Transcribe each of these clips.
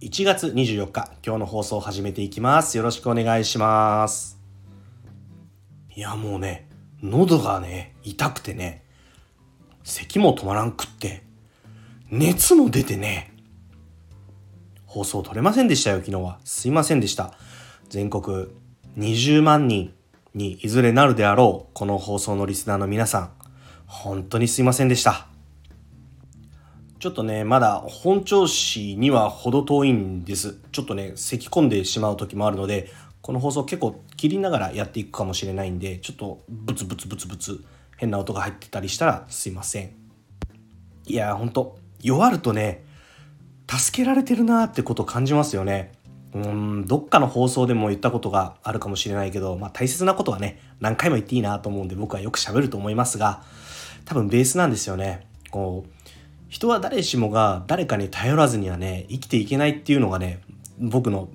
1月24日今日の放送を始めていきます。よろしくお願いします。いやもうね喉がね痛くてね咳も止まらんくって熱も出てね放送取れませんでしたよ昨日は。すいませんでした。全国20万人にいずれなるであろうこの放送のリスナーの皆さん本当にすいませんでした。ちょっとね、まだ本調子には程遠いんです。ちょっとね、咳き込んでしまう時もあるので、この放送結構切りながらやっていくかもしれないんで、ちょっとブツブツブツブツ変な音が入ってたりしたらすいません。いやー、ほんと、弱るとね、助けられてるなーってことを感じますよね。うん、どっかの放送でも言ったことがあるかもしれないけど、まあ大切なことはね、何回も言っていいなと思うんで僕はよく喋ると思いますが、多分ベースなんですよね。こう、人は誰しもが誰かに頼らずにはね生きていけないっていうのがね僕の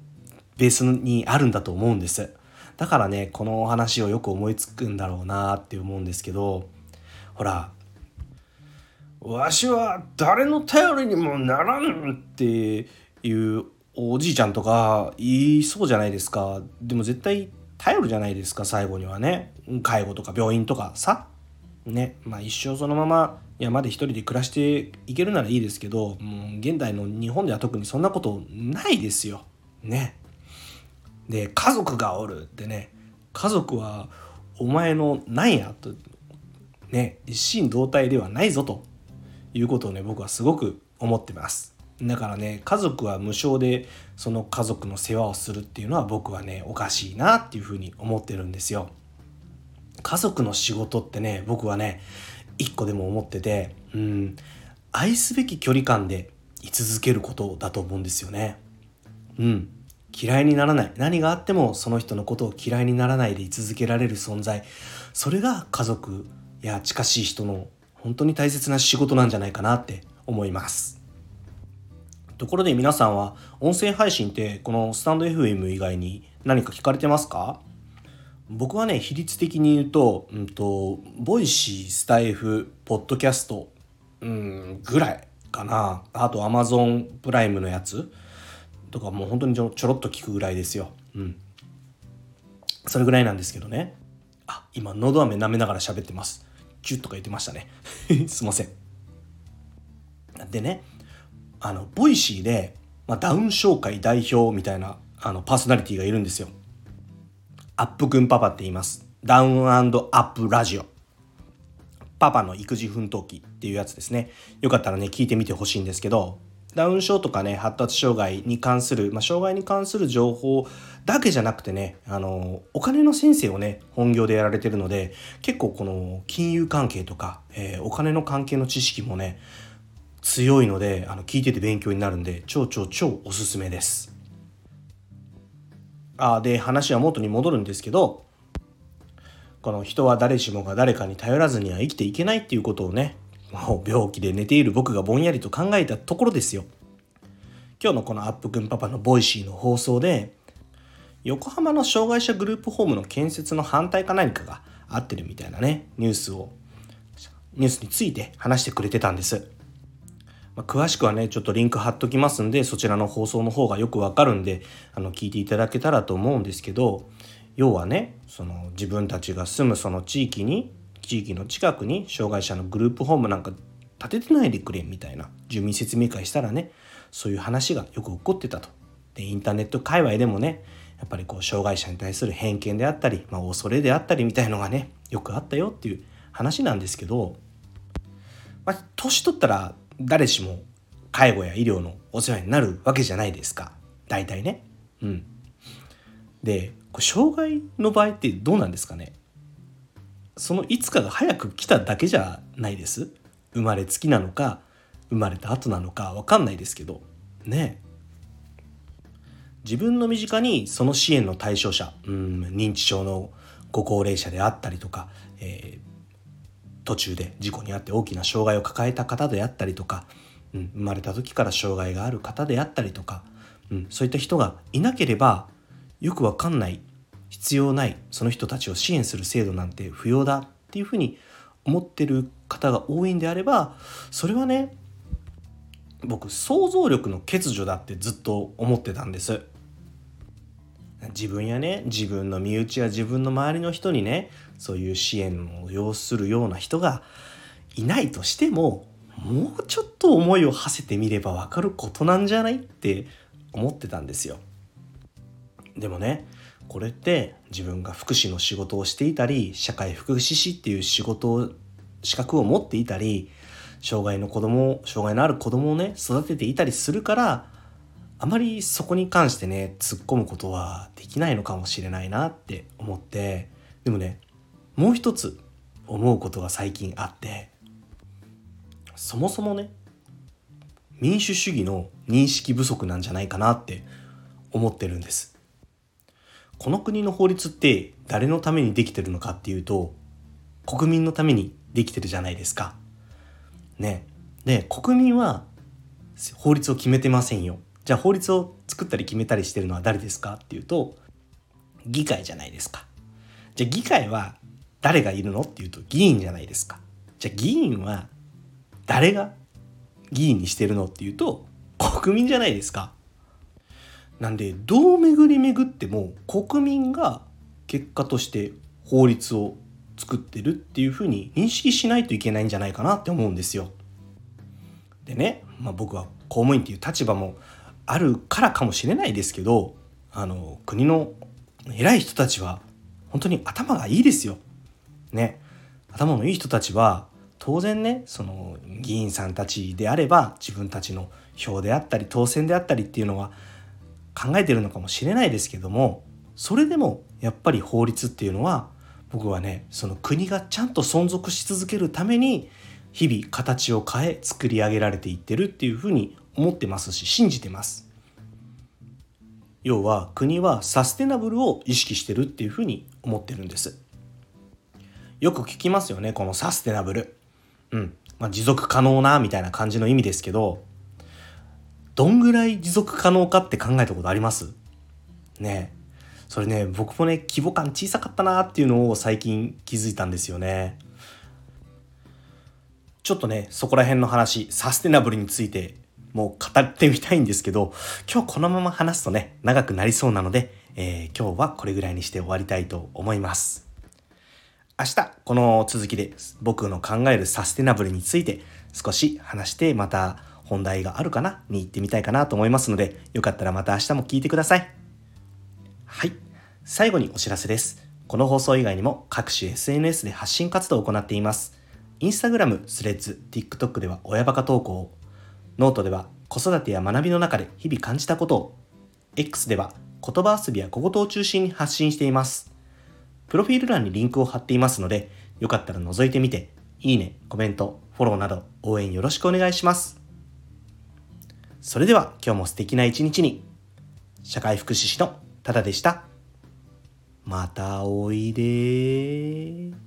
ベースにあるんだと思うんです。だからねこの話をよく思いつくんだろうなって思うんですけどほらわしは誰の頼りにもならんっていうおじいちゃんとか言いそうじゃないですか。でも絶対頼るじゃないですか最後にはね。介護とか病院とかさ。ねまあ一生そのまま山で一人で暮らしていけるならいいですけどもう現代の日本では特にそんなことないですよ。ね。で家族がおるってね家族はお前のなんやとね一心同体ではないぞということをね僕はすごく思ってます。だからね家族は無償でその家族の世話をするっていうのは僕はねおかしいなっていうふうに思ってるんですよ。家族の仕事ってね僕はね一個でも思っててうん愛すべき距離感で居続けることだと思うんですよね。うん嫌いにならない。何があってもその人のことを嫌いにならないで居続けられる存在。それが家族や近しい人の本当に大切な仕事なんじゃないかなって思います。ところで皆さんは音声配信ってこのスタンド FM 以外に何か聞かれてますか？僕はね比率的に言うと,、うんと、 Voicy スタエフポッドキャスト、うん、ぐらいかなあとアマゾンプライムのやつとかもう本当にちょちょろっと聞くぐらいですよ。うん。それぐらいなんですけどね。あ、今、のど飴舐めながら喋ってます。チュッとか言ってましたね。すいません。でね、あの、 Voicy で、まあ、ダウン症界代表みたいなあのパーソナリティがいるんですよ。アップくんパパって言います。ダウンアップラジオ。パパの育児奮闘記っていうやつですね。よかったらね、聞いてみてほしいんですけど、ダウン症とかね、発達障害に関する、まあ、障害に関する情報だけじゃなくてね、あの、お金の先生をね、本業でやられてるので、結構この金融関係とか、えー、お金の関係の知識もね、強いので、あの、聞いてて勉強になるんで、超超超おすすめです。あで話は元に戻るんですけどこの人は誰しもが誰かに頼らずには生きていけないっていうことをねもう病気で寝ている僕がぼんやりと考えたところですよ。今日のこのアップくんパパの Voicy の放送で横浜の障害者グループホームの建設の反対か何かが合ってるみたいなねニュースをニュースについて話してくれてたんです。まあ、詳しくはねちょっとリンク貼っときますんでそちらの放送の方がよくわかるんであの聞いていただけたらと思うんですけど要はねその自分たちが住むその地域に地域の近くに障害者のグループホームなんか建ててないでくれみたいな住民説明会したらねそういう話がよく起こってたと。でインターネット界隈でもねやっぱりこう障害者に対する偏見であったり、まあ、恐れであったりみたいのがねよくあったよっていう話なんですけど、まあ、年取ったら誰しも介護や医療のお世話になるわけじゃないですか。大体ね。うん、で障害の場合ってどうなんですかね。そのいつかが早く来ただけじゃないです。生まれつきなのか生まれた後なのか分かんないですけど。ね。自分の身近にその支援の対象者、うん、認知症のご高齢者であったりとか、えー、途中で事故に遭って大きな障害を抱えた方であったりとか、うん、生まれた時から障害がある方であったりとか、うん、そういった人がいなければよくわかんない必要ないその人たちを支援する制度なんて不要だっていうふうに思ってる方が多いんであればそれはね僕想像力の欠如だってずっと思ってたんです。自分やね自分の身内や自分の周りの人にねそういう支援を要するような人がいないとしてももうちょっと思いを馳せてみれば分かることなんじゃないって思ってたんですよ。でもねこれって自分が福祉の仕事をしていたり社会福祉士っていう仕事を資格を持っていたり障害の子供障害のある子供をね育てていたりするからあまりそこに関してね突っ込むことはできないのかもしれないなって思ってでもねもう一つ思うことが最近あってそもそもね民主主義の認識不足なんじゃないかなって思ってるんです。この国の法律って誰のためにできてるのかっていうと国民のためにできてるじゃないですか。ね。で国民は法律を決めてませんよ。じゃあ法律を作ったり決めたりしてるのは誰ですかっていうと議会じゃないですか。じゃあ議会は誰がいるのっていうと議員じゃないですか。じゃあ議員は誰が議員にしてるのっていうと国民じゃないですか。なんでどう巡り巡っても国民が結果として法律を作ってるっていうふうに認識しないといけないんじゃないかなって思うんですよ。でね、まあ、僕は公務員っていう立場もあるからかもしれないですけどあの国の偉い人たちは本当に頭がいいですよ。ね頭のいい人たちは当然ねその議員さんたちであれば自分たちの票であったり当選であったりっていうのは考えてるのかもしれないですけどもそれでもやっぱり法律っていうのは僕はねその国がちゃんと存続し続けるために日々形を変え作り上げられていってるっていうふうに思ってますし信じてます。要は国はサステナブルを意識してるっていうふうに思ってるんです。よく聞きますよねこのサステナブル。うん。まあ、持続可能なみたいな感じの意味ですけどどんぐらい持続可能かって考えたことあります？ね。それね僕もね規模感小さかったなっていうのを最近気づいたんですよね。ちょっとねそこら辺の話サステナブルについてもう語ってみたいんですけど今日このまま話すとね長くなりそうなので、えー、今日はこれぐらいにして終わりたいと思います明日この続きで僕の考えるサステナブルについて少し話してまた本題があるかなに行ってみたいかなと思いますのでよかったらまた明日も聞いてください。はい。最後にお知らせです。この放送以外にも各種 SNS で発信活動を行っています。インスタグラム、スレッズ、TikTok では親バカ投稿を、ノートでは子育てや学びの中で日々感じたことを、X では言葉遊びや小言を中心に発信しています。プロフィール欄にリンクを貼っていますので、よかったら覗いてみて、いいね、コメント、フォローなど応援よろしくお願いします。それでは今日も素敵な一日に、社会福祉士のただでした。またおいで